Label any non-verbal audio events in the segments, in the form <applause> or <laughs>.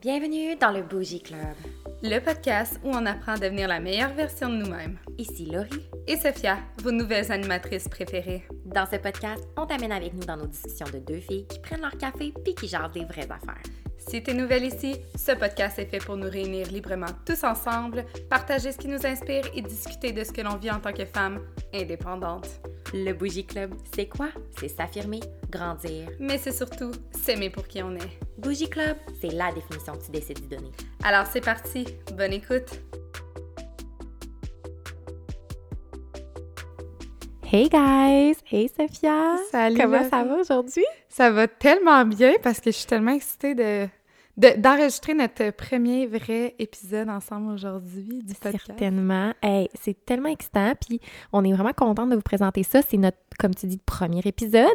Bienvenue dans le Bougie Club. Le podcast où on apprend à devenir la meilleure version de nous-mêmes. Ici Laurie. Et Sophia, vos nouvelles animatrices préférées. Dans ce podcast, on t'amène avec nous dans nos discussions de deux filles qui prennent leur café puis qui jasent des vraies affaires. Si t'es nouvelle ici, ce podcast est fait pour nous réunir librement tous ensemble, partager ce qui nous inspire et discuter de ce que l'on vit en tant que femme indépendante. Le Bougie Club, c'est quoi? C'est s'affirmer, grandir. Mais c'est surtout s'aimer pour qui on est. Bougie Club, c'est la définition que tu décides de donner. Alors c'est parti, bonne écoute! Hey guys! Hey Sophia! Salut! Comment ça va aujourd'hui? Ça va tellement bien parce que je suis tellement excitée de d'enregistrer notre premier vrai épisode ensemble aujourd'hui du podcast. Certainement. Hey, c'est tellement excitant, puis on est vraiment contente de vous présenter ça. C'est notre, comme tu dis, premier épisode.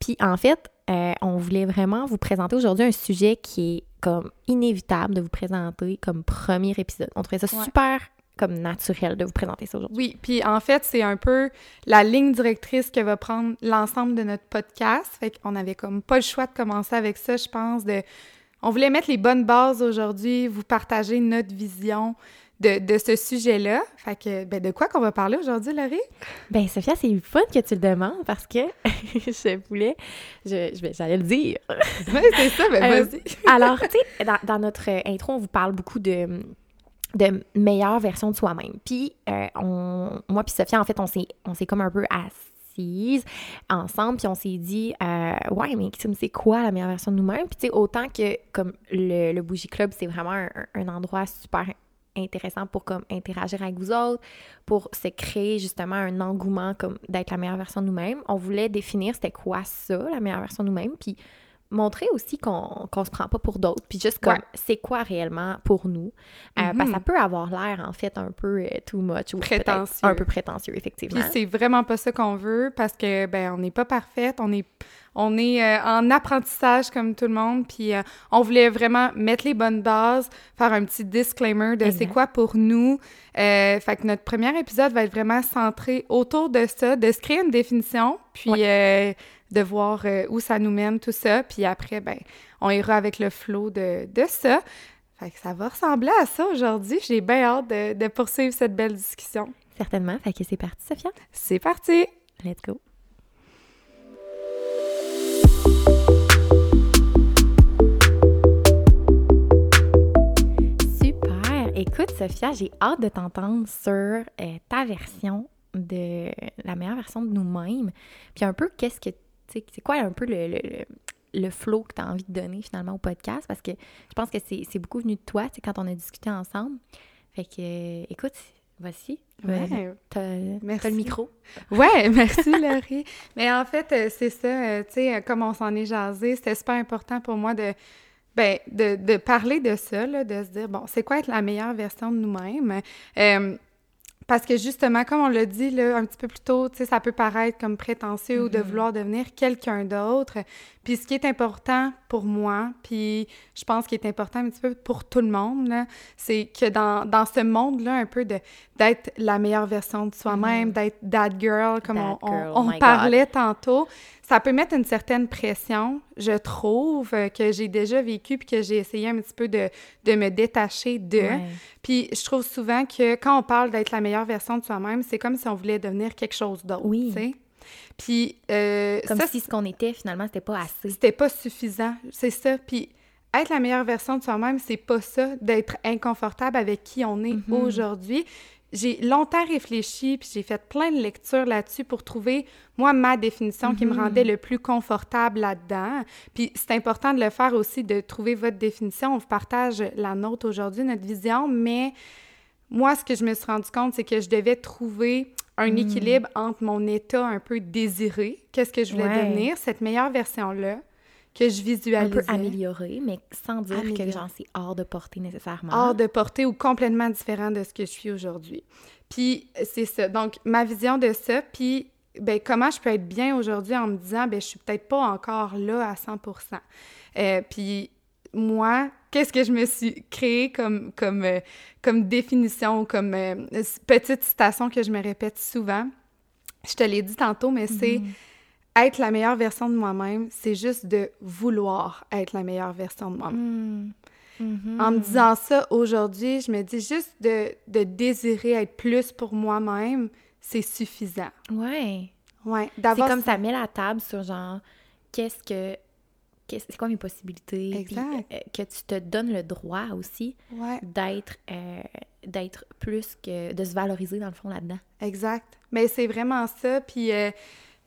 Puis en fait, euh, on voulait vraiment vous présenter aujourd'hui un sujet qui est comme inévitable de vous présenter comme premier épisode. On trouvait ça super comme naturel de vous présenter ça aujourd'hui. Oui, puis en fait, c'est un peu la ligne directrice que va prendre l'ensemble de notre podcast. Fait qu'on avait comme pas le choix de commencer avec ça, je pense, de on voulait mettre les bonnes bases aujourd'hui, vous partager notre vision de, de ce sujet-là. Fait que, ben, de quoi qu'on va parler aujourd'hui, Laurie? Ben, Sophia, c'est fun que tu le demandes parce que <laughs> je voulais, je, je j'allais le dire. oui, c'est ça, ben, euh, vas-y. <laughs> alors, tu sais, dans, dans, notre intro, on vous parle beaucoup de de meilleure version de soi-même. Puis, euh, on, moi puis Sophia, en fait, on s'est, on s'est comme un peu ensemble, puis on s'est dit, euh, ouais, mais c'est quoi la meilleure version de nous-mêmes? Puis autant que comme le, le Bougie Club, c'est vraiment un, endroit super intéressant pour comme interagir avec vous autres, pour se créer justement un engouement comme d'être la meilleure version de nous-mêmes. On voulait définir c'était quoi ça, la meilleure version de nous-mêmes, puis montrer aussi qu'on ne se prend pas pour d'autres, puis juste comme c'est quoi réellement pour nous? Euh, parce que ça mhm. peut avoir l'air en fait un peu euh, too much ou prétentieux. un peu prétentieux effectivement. Puis c'est vraiment pas ça qu'on veut parce que ben on n'est pas parfaite, on est on est euh, en apprentissage comme tout le monde, puis on voulait vraiment mettre les bonnes bases, faire un petit disclaimer de c'est quoi pour nous. fait que notre premier épisode va être vraiment centré autour de ça, de se créer une définition, puis de voir euh, où ça nous mène, tout ça. Puis après, ben, on ira avec le flow de, de ça. Fait que ça va ressembler à ça aujourd'hui. J'ai bien hâte de, de, poursuivre cette belle discussion. Certainement. Fait que c'est parti, Sophia? C'est parti! Let's go! Super! Écoute, Sophia, j'ai hâte de t'entendre sur euh, ta version de la meilleure version de nous-mêmes. Puis un peu, qu'est-ce que c'est quoi un peu le, le, le flow que tu as envie de donner finalement au podcast? Parce que je pense que c'est beaucoup venu de toi, quand on a discuté ensemble. Fait que, euh, écoute, voici. Ouais. T'as le micro. Ouais, <laughs> merci Laurie. Mais en fait, euh, c'est ça, euh, tu sais, comme on s'en est jasé, c'était super important pour moi de, ben, de, de parler de ça, là, de se dire, bon, c'est quoi être la meilleure version de nous-mêmes? Parce que justement, comme on l'a dit là, un petit peu plus tôt, ça peut paraître comme prétentieux ou de vouloir devenir quelqu'un d'autre. Puis ce qui est important pour moi, puis je pense qu'il est important un petit peu pour tout le monde, c'est que dans, dans ce monde-là, un peu de d'être la meilleure version de soi-même, mm-hmm. d'être that girl, comme on, on, parlait tantôt, ça peut mettre une certaine pression, je trouve, euh, que j'ai déjà vécu puis que j'ai essayé un petit peu de, de me détacher de. Puis je trouve souvent que quand on parle d'être la meilleure version de soi-même, c'est comme si on voulait devenir quelque chose d'autre, oui. Puis euh, comme si ce qu'on était finalement c'était pas assez. C'était pas suffisant, c'est ça. Puis être la meilleure version de soi-même, c'est pas ça d'être inconfortable avec qui on est mm-hmm. aujourd'hui j'ai longtemps réfléchi, puis j'ai fait plein de lectures là-dessus pour trouver, moi, ma définition qui me mhm. rendait le plus confortable là-dedans. Puis c'est important de le faire aussi, de trouver votre définition. On vous partage la nôtre aujourd'hui, notre vision, mais moi, ce que je me suis rendu compte, c'est que je devais trouver un mhm. équilibre entre mon état un peu désiré, qu'est-ce que je voulais devenir, cette meilleure version-là, que je visualisais. Un peu amélioré, mais sans dire que j'en suis hors de portée nécessairement. Hors de portée ou complètement différent de ce que je suis aujourd'hui. Puis c'est ça. Donc, ma vision de ça, puis ben, comment je peux être bien aujourd'hui en me disant, ben, je suis peut-être pas encore là à 100 euh, Puis moi, qu'est-ce que je me suis créé comme, comme, euh, comme définition, comme euh, petite citation que je me répète souvent? Je te l'ai dit tantôt, mais c'est mm-hmm être la meilleure version de moi-même, c'est juste de vouloir être la meilleure version de moi-même. Hmm. Mhm. En me disant ça aujourd'hui, je me dis juste de, de désirer être plus pour moi-même, c'est suffisant. Ouais. Ouais, C'est comme ça met la table sur genre, qu'est-ce que. qu'est-ce- C'est quoi mes possibilités? Exact. euh, que tu te donnes le droit aussi Ouais, d'être euh, d'être plus que. de se valoriser dans le fond là-dedans. exact. Mais c'est vraiment ça, puis euh,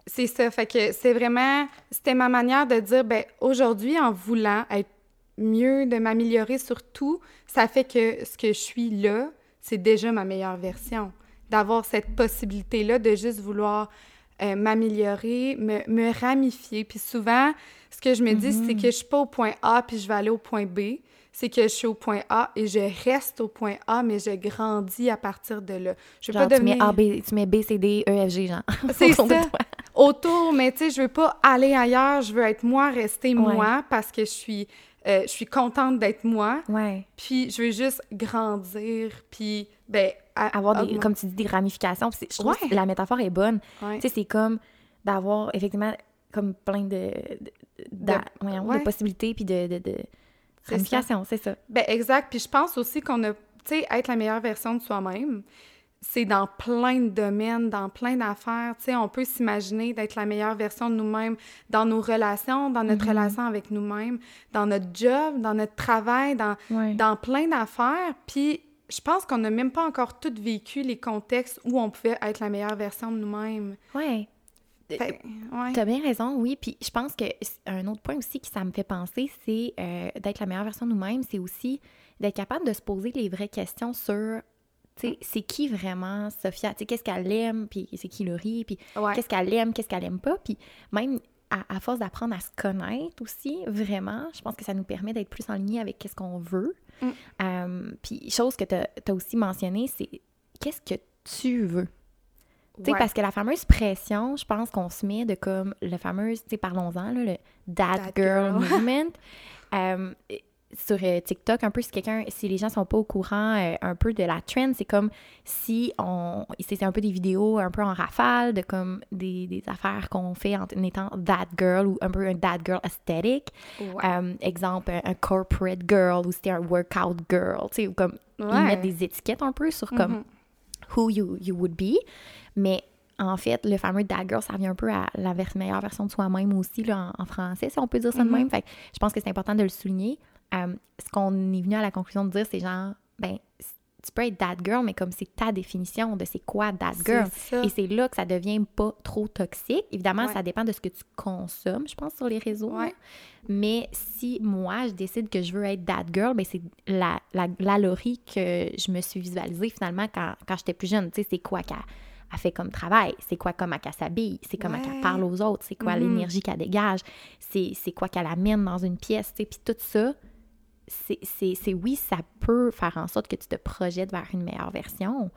c'est ça. Fait que c'est vraiment, c'était ma manière de dire, ben aujourd'hui, en voulant être mieux, de m'améliorer sur tout, ça fait que ce que je suis là, c'est déjà ma meilleure version. D'avoir cette possibilité-là de juste vouloir euh, m'améliorer, me, me ramifier. Puis souvent, ce que je me dis, c'est que je suis pas au point A puis je vais aller au point B. C'est que je suis au point A et je reste au point A, mais je grandis à partir de là. Je veux Genre, pas tu, mets devenir A, B, tu mets B, C, D, E, F, G, genre. <laughs> C'est ça. autour, mais tu sais, je veux pas aller ailleurs. Je veux être moi, rester Ouais. moi, parce que je suis, euh, je suis contente d'être moi. Ouais. Puis je veux juste grandir, puis ben à- Avoir des, comme tu dis, des ramifications. Je trouve Ouais. que la métaphore est bonne. Tu sais, c'est comme d'avoir effectivement comme plein de, de, ouais. possibilités puis de, de C'est ça. Ben exact. Puis je pense aussi qu'on a, tu sais, être la meilleure version de soi-même, c'est dans plein de domaines, dans plein d'affaires. Tu sais, on peut s'imaginer d'être la meilleure version de nous-mêmes dans nos relations, dans notre Mhm. relation avec nous-mêmes, dans notre job, dans notre travail, dans, dans plein d'affaires. Puis je pense qu'on n'a même pas encore tout vécu les contextes où on pouvait être la meilleure version de nous-mêmes. Ouais. Ouais. T'as bien raison, oui. Puis je pense que un autre point aussi qui ça me fait penser, c'est euh, d'être la meilleure version de nous-mêmes, c'est aussi d'être capable de se poser les vraies questions sur, tu sais, c'est qui vraiment Sophia? Tu sais, qu'est-ce qu'elle aime, puis c'est qui Laurie, puis Ouais. qu'est-ce qu'elle aime, qu'est-ce qu'elle aime pas? Puis même à, à force d'apprendre à se connaître aussi, vraiment, je pense que ça nous permet d'être plus en ligne avec qu'est-ce qu'on veut. Mm. Euh, puis chose que tu as aussi mentionné, c'est qu'est-ce que tu veux? Ouais. parce que la fameuse pression, je pense qu'on se met de comme le fameux, tu sais, parlons-en, le That, That Girl. <laughs> Movement. Euh, sur euh, TikTok, un peu, si quelqu'un, si les gens sont pas au courant euh, un peu de la trend, c'est comme si on. C'est un peu des vidéos un peu en rafale de comme des, des affaires qu'on fait en étant That Girl ou un peu un That Girl aesthetic. Ouais. Euh, exemple, un, un corporate girl ou c'était un workout girl, tu sais, ou comme ils mettent des étiquettes un peu sur comme Mhm. Who you, you would be. Mais en fait, le fameux That Girl, ça vient un peu à la meilleure version de soi-même aussi, là, en, en français, si on peut dire ça de même. Fait que je pense que c'est important de le souligner. Euh, ce qu'on est venu à la conclusion de dire, c'est genre, ben, tu peux être That Girl, mais comme c'est ta définition de c'est quoi That Girl. Et c'est là que ça devient pas trop toxique. Évidemment, Ouais. ça dépend de ce que tu consommes, je pense, sur les réseaux. Ouais. Mais si moi, je décide que je veux être that girl, ben c'est la, la, la Laurie que je me suis visualisée finalement quand, quand j'étais plus jeune. Tu sais, c'est quoi qu'elle elle fait comme travail, c'est quoi comment qu'elle s'habille, c'est comment Ouais. qu'elle parle aux autres, c'est quoi Mhm. l'énergie qu'elle dégage, c'est c'est quoi qu'elle amène dans une pièce, tu sais. Puis tout ça, c'est- oui, ça peut faire en sorte que tu te projettes vers une meilleure version,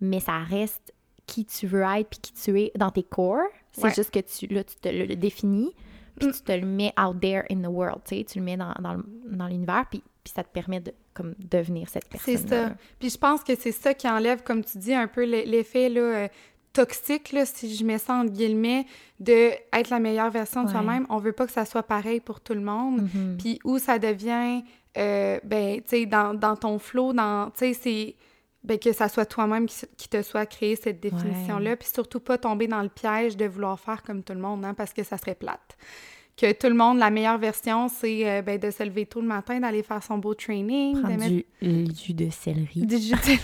mais ça reste qui tu veux être puis qui tu es dans tes corps. C'est Ouais. juste que tu, là, tu te le, le définis, puis Mm. tu te le mets out there in the world, tu sais, tu le mets dans, dans, l'univers, puis, puis ça te permet de comme devenir cette personne C'est ça. Puis je pense que c'est ça qui enlève, comme tu dis, un peu l'e- l'effet là, euh, toxique, là, si je mets ça entre guillemets, de être la meilleure version de Ouais. soi-même. On veut pas que ça soit pareil pour tout le monde. Mhm. Puis où ça devient, euh, ben, tu sais, dans, dans ton flow, dans, tu sais, c'est, ben, que ça soit toi-même qui, qui te soit créé cette définition-là. Puis surtout pas tomber dans le piège de vouloir faire comme tout le monde, hein, parce que ça serait plate. Que tout le monde, la meilleure version, c'est euh, ben, de se lever tôt le matin, d'aller faire son beau training, de Prendre mettre du, du jus de céleri. <laughs>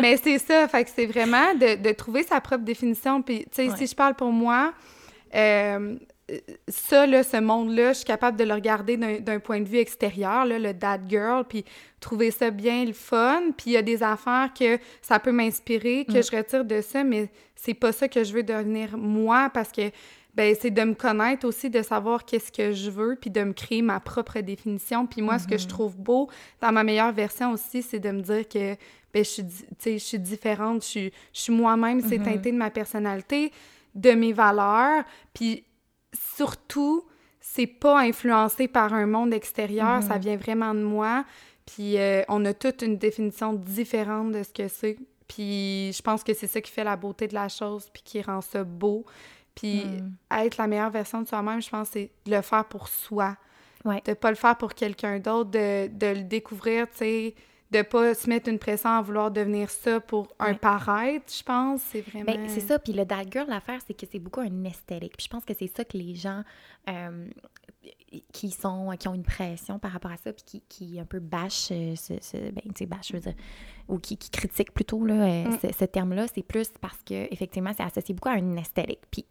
Mais c'est ça, fait que c'est vraiment de, de trouver sa propre définition. Puis, tu sais, Ouais. si je parle pour moi, euh, ça, là, ce monde-là, je suis capable de le regarder d'un point de vue extérieur, là, le dad girl, puis trouver ça bien le fun. Puis il y a des affaires que ça peut m'inspirer, que Mm. je retire de ça, mais c'est pas ça que je veux devenir moi parce que ben c'est de me connaître aussi, de savoir qu'est-ce que je veux, puis de me créer ma propre définition. Puis moi, ce que je trouve beau dans ma meilleure version aussi, c'est de me dire que ben, je, suis, je suis différente, je suis, je suis moi-même, c'est Mhm. teinté de ma personnalité, de mes valeurs, puis surtout, c'est pas influencé par un monde extérieur, Mhm. ça vient vraiment de moi, puis euh, on a toute une définition différente de ce que c'est, puis je pense que c'est ça qui fait la beauté de la chose, puis qui rend ça beau, puis Mm. être la meilleure version de soi-même, je pense, c'est de le faire pour soi. Ouais. De pas le faire pour quelqu'un d'autre, de, de le découvrir, tu sais, de pas se mettre une pression à vouloir devenir ça pour un paraître, je pense. C'est vraiment. Ben, c'est ça. Puis le dad girl, l'affaire, c'est que c'est beaucoup un esthétique. Puis je pense que c'est ça que les gens euh, qui sont qui ont une pression par rapport à ça, puis qui, qui un peu bâchent euh, ce, ce- ben, tu sais, bâchent, je veux dire, ou qui, qui critiquent plutôt là, euh, Mm. ce, ce terme-là, c'est plus parce que effectivement, c'est associé beaucoup à une esthétique. Puis,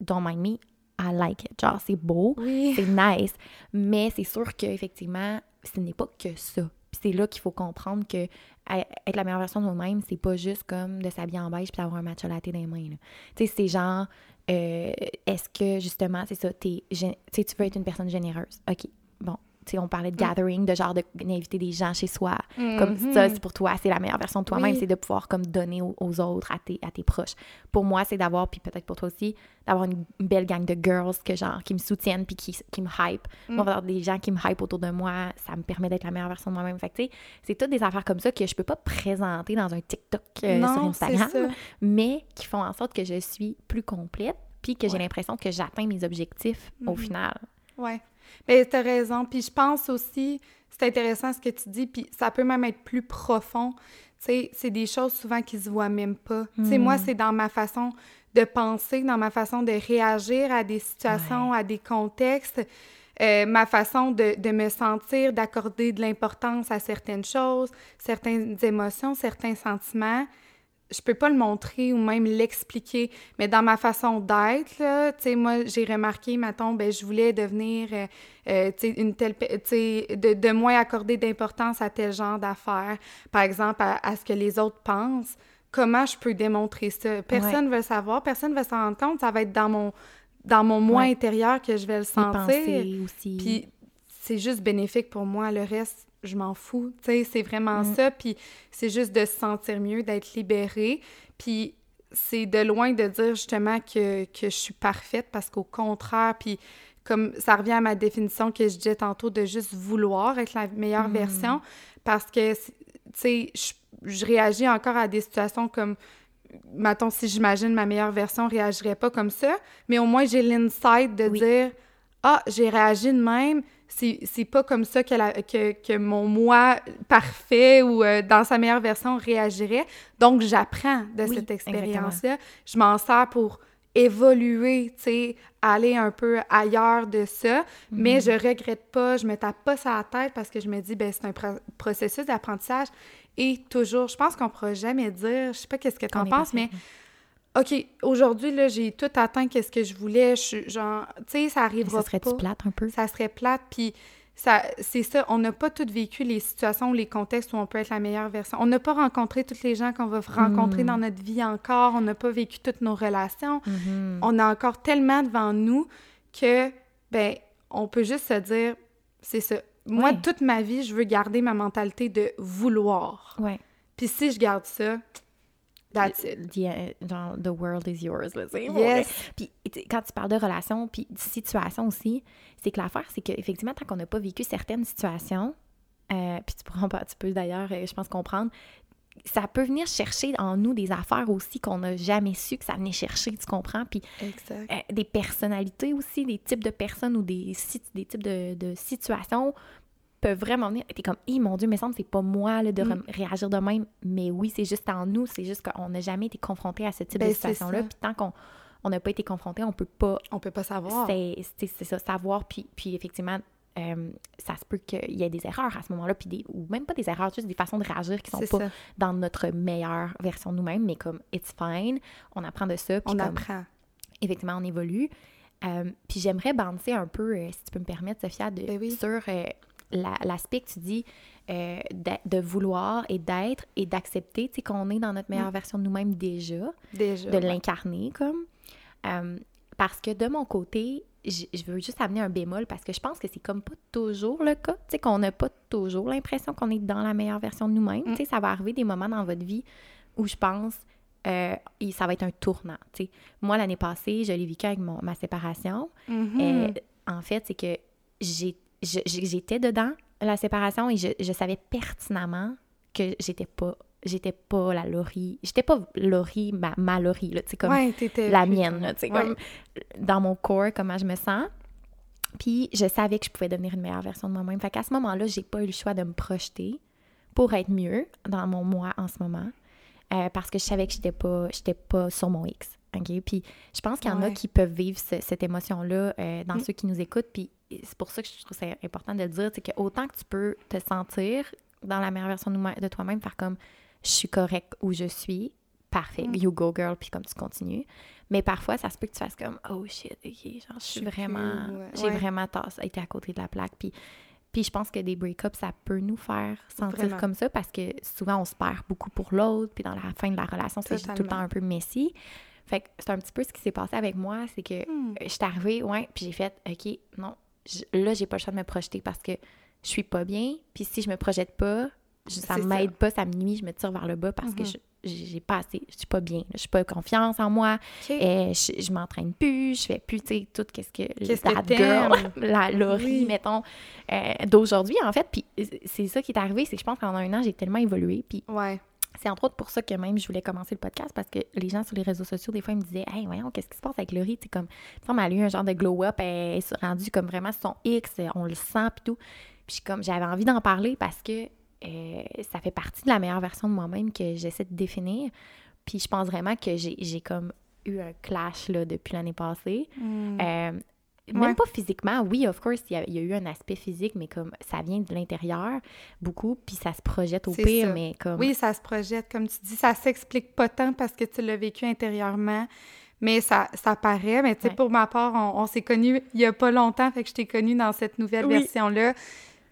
don't mind me, I like it. Genre, c'est beau, Oui. c'est nice, mais c'est sûr qu'effectivement, ce n'est pas que ça. Puis c'est là qu'il faut comprendre que à- être la meilleure version de nous-mêmes, c'est pas juste comme de s'habiller en beige puis d'avoir un matcha latte dans les mains. Tu sais, c'est genre, euh, est-ce que justement, c'est ça, t'es tu veux être une personne généreuse. OK, bon. Tu sais, on parlait de gathering, de genre de- d'inviter des gens chez soi. Comme Mhm. ça, c'est pour toi, c'est la meilleure version de toi-même, Oui. c'est de pouvoir comme donner aux, aux autres, à tes, à tes proches. Pour moi, c'est d'avoir, puis peut-être pour toi aussi, d'avoir une belle gang de girls que genre, qui me soutiennent puis qui, qui me hype. Mm. Moi, avoir des gens qui me hype autour de moi, ça me permet d'être la meilleure version de moi-même. Fait tu sais, c'est toutes des affaires comme ça que je peux pas présenter dans un TikTok euh, Non, sur Instagram, mais qui font en sorte que je suis plus complète puis que j'ai l'impression que j'atteins mes objectifs au Mhm. final. Ouais. Mais t'as raison. Puis je pense aussi, c'est intéressant ce que tu dis, puis ça peut même être plus profond. Tu sais, c'est des choses souvent qui se voient même pas. Tu sais, moi, Mm. c'est dans ma façon de penser, dans ma façon de réagir à des situations, à des contextes, euh, ma façon de, de me sentir, d'accorder de l'importance à certaines choses, certaines émotions, certains sentiments je peux pas le montrer ou même l'expliquer, mais dans ma façon d'être, tu sais, moi, j'ai remarqué, mettons, ben, je voulais devenir, euh, euh, tu sais, une telle, tu sais, de, de moins accorder d'importance à tel genre d'affaires, par exemple, à, à ce que les autres pensent. Comment je peux démontrer ça? Personne ne veut le savoir, personne ne va s'en rendre compte, ça va être dans mon, dans mon moi Ouais. intérieur que je vais le sentir. aussi. Puis c'est juste bénéfique pour moi. Le reste, je m'en fous. Tu sais, c'est vraiment Mm. ça. Puis c'est juste de se sentir mieux, d'être libérée. Puis c'est de loin de dire justement que, que je suis parfaite parce qu'au contraire, puis comme ça revient à ma définition que je disais tantôt de juste vouloir être la meilleure Mm. version parce que, tu sais, je, je réagis encore à des situations comme mettons, si j'imagine ma meilleure version, réagirait pas comme ça, mais au moins j'ai l'insight de Oui. dire Ah, j'ai réagi de même, c'est pas comme ça que, la- que, que mon moi parfait ou euh, dans sa meilleure version réagirait. Donc, j'apprends de Oui, cette expérience-là. Je m'en sers pour évoluer, tu sais, aller un peu ailleurs de ça, mais Mhm. je regrette pas, je me tape pas ça à la tête parce que je me dis, ben c'est un pro- processus d'apprentissage et toujours, je pense qu'on pourra jamais dire, je sais pas qu'est-ce que t'en est penses, mais OK, aujourd'hui, là, j'ai tout atteint qu'est-ce que je voulais, je suis genre, tu sais, ça arrivera ça serait-tu pas plate un peu? ça serait plate. Puis ça, c'est ça, on n'a pas toutes vécu les situations ou les contextes où on peut être la meilleure version. On n'a pas rencontré toutes les gens qu'on va rencontrer Mm. dans notre vie encore. On n'a pas vécu toutes nos relations. Mhm. On a encore tellement devant nous que, ben, on peut juste se dire, c'est ça. Moi, Ouais. toute ma vie, je veux garder ma mentalité de vouloir. Ouais. Puis si je garde ça, that's it. The, uh, genre, the world is yours, là, sais. Yes. Puis quand tu parles de relations, puis de situation aussi, c'est que l'affaire, c'est qu'effectivement, tant qu'on n'a pas vécu certaines situations, euh, puis tu, pourras, tu peux d'ailleurs, euh, je pense, comprendre, ça peut venir chercher en nous des affaires aussi qu'on n'a jamais su que ça venait chercher, tu comprends? Puis Exact. euh, des personnalités aussi, des types de personnes ou des, des types de, de situations peuvent vraiment venir. T'es comme, hé, mon Dieu, mais semble c'est pas moi là, de Mm. réagir de même. Mais oui, c'est juste en nous, c'est juste qu'on n'a jamais été confronté à ce type Ben, de situation-là. Puis tant qu'on on n'a pas été confronté, on peut pas. On peut pas savoir. C'est ça, savoir. Puis, puis effectivement, euh, ça se peut qu'il y ait des erreurs à ce moment-là, puis des, ou même pas des erreurs, juste des façons de réagir qui sont pas ça. dans notre meilleure version de nous-mêmes, mais comme it's fine, on apprend de ça. Puis On comme, apprend. effectivement, on évolue. Euh, puis j'aimerais bouncer un peu, euh, si tu peux me permettre, Sophia, de, Ben oui. sur la- l'aspect que tu dis euh, de, de vouloir et d'être et d'accepter, tu sais, qu'on est dans notre meilleure version de nous-mêmes déjà, Déjà. de ouais. l'incarner comme. Euh, parce que de mon côté, je veux juste amener un bémol parce que je pense que c'est comme pas toujours le cas, tu sais, qu'on n'a pas toujours l'impression qu'on est dans la meilleure version de nous-mêmes. Mm. Tu sais, ça va arriver des moments dans votre vie où je pense euh, et ça va être un tournant. tu sais. Moi, l'année passée, je l'ai vécu avec mon- ma séparation. Mhm. Euh, en fait, c'est que j'ai- j'étais dedans, la séparation, et je, je savais pertinemment que j'étais pas j'étais pas la Laurie. J'étais pas Laurie, ma, ma Laurie, là, comme Ouais, la mienne, là, Ouais. comme dans mon corps, comment je me sens. Puis je savais que je pouvais devenir une meilleure version de moi-même. Fait qu'à ce moment-là, j'ai pas eu le choix de me projeter pour être mieux dans mon moi en ce moment. Euh, parce que je savais que j'étais pas, j'étais pas sur mon X. OK? Puis je pense qu'il y en a qui peuvent vivre ce- cette émotion-là euh, dans Mm. ceux qui nous écoutent. Puis c'est pour ça que je trouve ça important de le dire, c'est que autant que tu peux te sentir dans la meilleure version de toi-même, faire comme je suis correct où je suis, parfait, Mm. you go girl, puis comme tu continues. Mais parfois, ça se peut que tu fasses comme oh shit, ok, genre je suis vraiment, ouais. j'ai Ouais. vraiment tasse- été à côté de la plaque. Puis puis je pense que des break-ups, ça peut nous faire sentir Vraiment. comme ça parce que souvent on se perd beaucoup pour l'autre, puis dans la fin de la relation, c'est tout le temps un peu messy. Fait que c'est un petit peu ce qui s'est passé avec moi, c'est que Hmm. je suis arrivée, ouais, puis j'ai fait, OK, non, je- là, j'ai pas le choix de me projeter parce que je suis pas bien, puis si je me projette pas, je- ça m'aide pas, ça me nuit, je me tire vers le bas parce que Mhm. je j'ai pas assez, je suis pas bien, je suis pas confiance en moi, OK. euh, je, je m'entraîne plus, je fais plus, tu sais, tout qu'est-ce que that girl, <laughs> la Laurie, Oui. mettons, euh, d'aujourd'hui, en fait. Puis c'est ça qui est arrivé, c'est que je pense qu'en un an, j'ai tellement évolué. Puis Ouais. C'est entre autres pour ça que même je voulais commencer le podcast parce que les gens sur les réseaux sociaux, des fois, ils me disaient Hey, voyons, qu'est-ce qui se passe avec Laurie? Tu comme, il me semble, elle a eu un genre de glow-up, elle s'est rendue comme vraiment son X, on le sent, puis tout. Puis comme, j'avais envie d'en parler parce que euh, ça fait partie de la meilleure version de moi-même que j'essaie de définir. Puis je pense vraiment que j'ai comme eu un clash là, depuis l'année passée. Hmm. Euh, même Ouais. pas physiquement, oui, of course, il y, a, il y a eu un aspect physique, mais comme ça vient de l'intérieur beaucoup, puis ça se projette au pire, ça. mais comme. Oui, ça se projette, comme tu dis, ça s'explique pas tant parce que tu l'as vécu intérieurement, mais ça, ça paraît. Mais tu sais, Ouais. pour ma part, on, on s'est connus il y a pas longtemps, fait que je t'ai connue dans cette nouvelle Oui. version-là.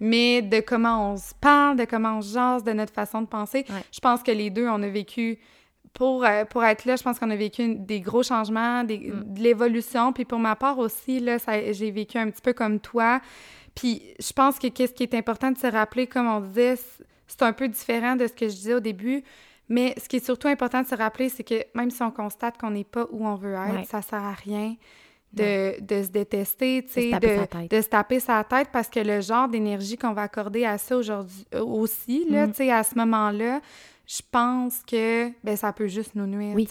Mais de comment on se parle, de comment on se jase, de notre façon de penser, Ouais. je pense que les deux, on a vécu, pour, euh, pour être là, je pense qu'on a vécu une- des gros changements, des, Mm. de l'évolution. Puis pour ma part aussi, là, j'ai vécu un petit peu comme toi. Puis je pense que qu'est-ce qui est important de se rappeler, comme on disait, c'est un peu différent de ce que je disais au début, mais ce qui est surtout important de se rappeler, c'est que même si on constate qu'on n'est pas où on veut être, Ouais. ça sert à rien de, de se détester, de, de se taper sa tête parce que le genre d'énergie qu'on va accorder à ça aujourd'hui aussi, là, sais, à ce moment-là, je pense que ben, ça peut juste nous nuire, Oui.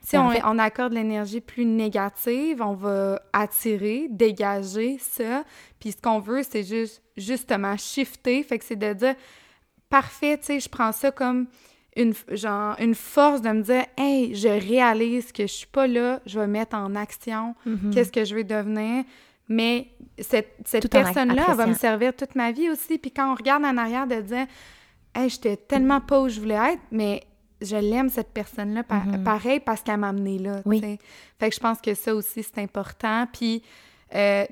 Si Ben, en on, fait- on accorde l'énergie plus négative, on va attirer, dégager ça. Puis ce qu'on veut, c'est juste justement shifter. Fait que c'est de dire parfait, tu sais, je prends ça comme une, genre, une force de me dire Hey, je réalise que je suis pas là, je vais mettre en action Mhm. qu'est-ce que je vais devenir. Mais cette, cette personne-là, elle va me servir toute ma vie aussi. Puis quand on regarde en arrière, de dire Hey, j'étais tellement pas où je voulais être, mais je l'aime, cette personne-là, Mhm. pareil, parce qu'elle m'a amené là. Oui. Fait que je pense que ça aussi, c'est important. Puis, euh,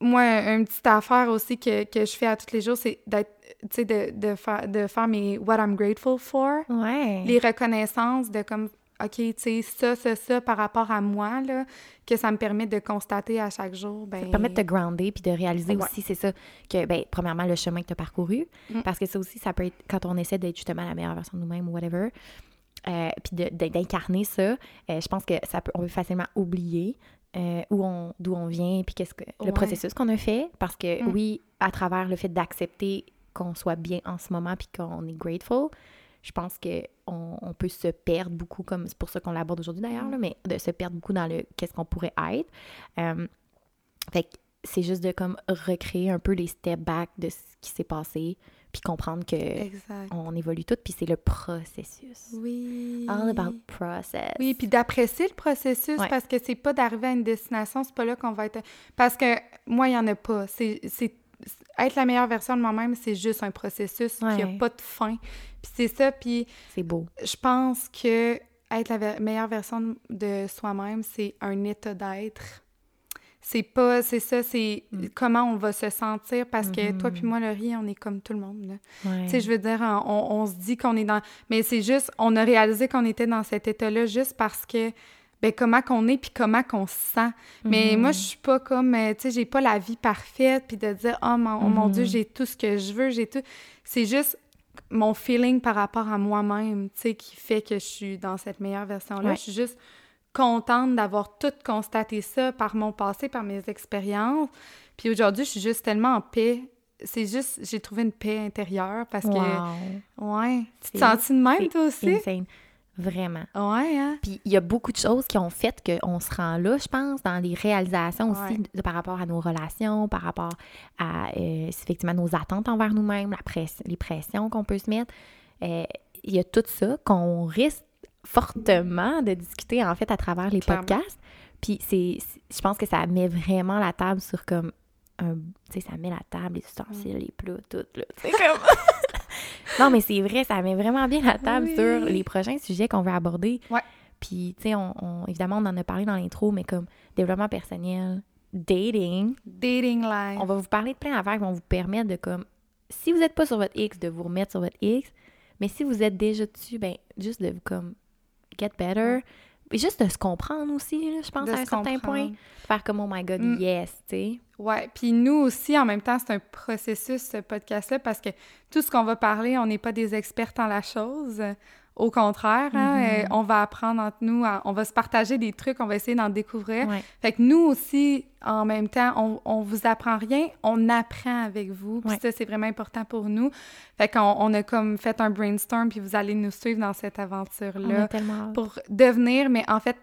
moi, une petite affaire aussi que, que je fais à tous les jours, c'est d'être, tu sais, de, de, faire, de faire mes What I'm grateful for Ouais. les reconnaissances de comme OK, tu sais, ça, ça, ça par rapport à moi, là, que ça me permet de constater à chaque jour. Ben, Ça te permet de te grounder puis de réaliser Ouais. aussi, c'est ça, que, ben, premièrement, le chemin que tu as parcouru. Mm. Parce que ça aussi, ça peut être quand on essaie d'être justement la meilleure version de nous-mêmes ou whatever, euh, puis d'incarner ça, euh, je pense que ça peut, on peut facilement oublier euh, où on, d'où on vient puis qu'est-ce que le Ouais. processus qu'on a fait. Parce que Mm. oui, à travers le fait d'accepter qu'on soit bien en ce moment puis qu'on est grateful, je pense que on, peut se perdre beaucoup, comme c'est pour ça qu'on l'aborde aujourd'hui d'ailleurs, là, mais de se perdre beaucoup dans le qu'est-ce qu'on pourrait être. Euh, fait que c'est juste de comme recréer un peu les step back de ce qui s'est passé, puis comprendre que Exact. on évolue tout, puis c'est le processus. Oui. All about process. Oui, puis d'apprécier le processus Ouais. parce que c'est pas d'arriver à une destination, c'est pas là qu'on va être. Parce que moi, il y en a pas. C'est. Être la meilleure version de moi-même, c'est juste un processus qui a Ouais. pas de fin. Puis c'est ça, puis c'est beau. je pense que être la ver- meilleure version de- soi-même, c'est un état d'être. C'est pas, c'est ça, c'est Mm. comment on va se sentir parce que toi puis moi, Laurie, on est comme tout le monde. Ouais. Tu sais, je veux dire, on, on se dit qu'on est dans. Mais c'est juste, on a réalisé qu'on était dans cet état-là juste parce que, ben, comment qu'on est puis comment qu'on se sent. Mais Mhm. moi, je suis pas comme, euh, tu sais, j'ai pas la vie parfaite puis de dire, oh mon, oh, mon Mhm. Dieu, j'ai tout ce que je veux, j'ai tout. C'est juste mon feeling par rapport à moi-même, tu sais, qui fait que je suis dans cette meilleure version-là. Ouais. Je suis juste contente d'avoir tout constaté ça par mon passé, par mes expériences. Puis aujourd'hui, je suis juste tellement en paix. C'est juste, j'ai trouvé une paix intérieure parce que Wow. Ouais. Tu te sens de même, toi aussi? Insane. Vraiment. Ouais, hein? Puis il y a beaucoup de choses qui ont fait qu'on se rend là, je pense, dans des réalisations aussi Ouais. de- par rapport à nos relations, par rapport à euh, effectivement nos attentes envers nous-mêmes, la press- les pressions qu'on peut se mettre. Euh, Il y a tout ça qu'on risque fortement de discuter en fait à travers les Clairement. podcasts. Puis c'est, je pense que ça met vraiment la table sur comme un, tu sais, ça met la table, les ustensiles, les plats, tout là. C'est comme non, mais c'est vrai, ça met vraiment bien la table Oui. sur les prochains sujets qu'on veut aborder. Ouais. Puis, tu sais, on, on- évidemment, on en a parlé dans l'intro, mais comme développement personnel, dating, Dating life. on va vous parler de plein d'affaires qui vont vous permettre de, comme, si vous n'êtes pas sur votre X, de vous remettre sur votre X, mais si vous êtes déjà dessus, ben, juste de vous, comme, get better. Et juste de se comprendre aussi, là, je pense, De à un certain point. Faire comme, oh my God, Mm. yes, tu sais. Ouais, puis nous aussi, en même temps, c'est un processus, ce podcast-là, parce que tout ce qu'on va parler, on n'est pas des expertes en la chose. Au contraire, hein, Mhm. euh, on va apprendre entre nous, à- on va se partager des trucs, on va essayer d'en découvrir. Ouais. Fait que nous aussi, en même temps, on, on vous apprend rien, on apprend avec vous. Puis Ouais. ça, c'est vraiment important pour nous. Fait qu'on on a comme fait un brainstorm, puis vous allez nous suivre dans cette aventure-là pour devenir, mais en fait,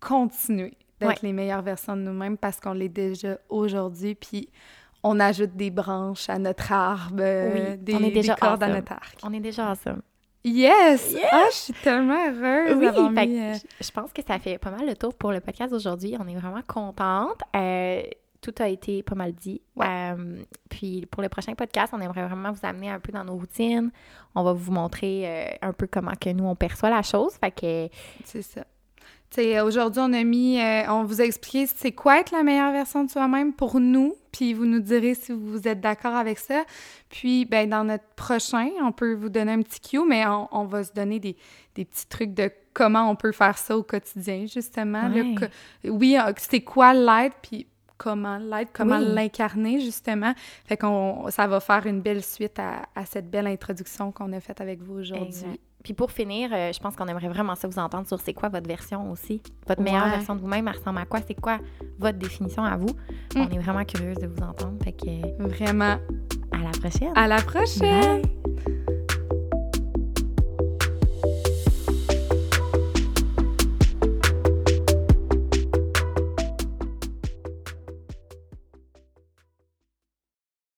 continuer d'être Ouais. les meilleures versions de nous-mêmes parce qu'on l'est déjà aujourd'hui, puis on ajoute des branches à notre arbre, euh, Oui, des, on est déjà des cordes à notre arc. On est déjà ensemble. Yes! Ah, je suis tellement heureuse Oui, d'avoir mis... euh, je- pense que ça fait pas mal le tour pour le podcast d'aujourd'hui. On est vraiment contente. Euh, tout a été pas mal dit. Ouais. Euh, puis pour le prochain podcast, on aimerait vraiment vous amener un peu dans nos routines. On va vous montrer un peu comment que nous on perçoit la chose. Fait que C'est ça. Aujourd'hui, on a mis, euh, on vous a expliqué c'est quoi être la meilleure version de soi-même pour nous, puis vous nous direz si vous êtes d'accord avec ça. Puis, ben, dans notre prochain, on peut vous donner un petit cue, mais on, on va se donner des, des petits trucs de comment on peut faire ça au quotidien, justement. Ouais. oui, euh, c'est quoi l'être, puis comment l'être, comment Oui. l'incarner, justement. Fait qu'on, ça va faire une belle suite à, à cette belle introduction qu'on a faite avec vous aujourd'hui. Puis pour finir, euh, je pense qu'on aimerait vraiment ça vous entendre sur c'est quoi votre version aussi. Votre meilleure Ouais. version de vous-même, elle ressemble à quoi? C'est quoi votre définition à vous? Mm. On est vraiment curieuse de vous entendre. Fait que Vraiment. à la prochaine! À la prochaine! Bye.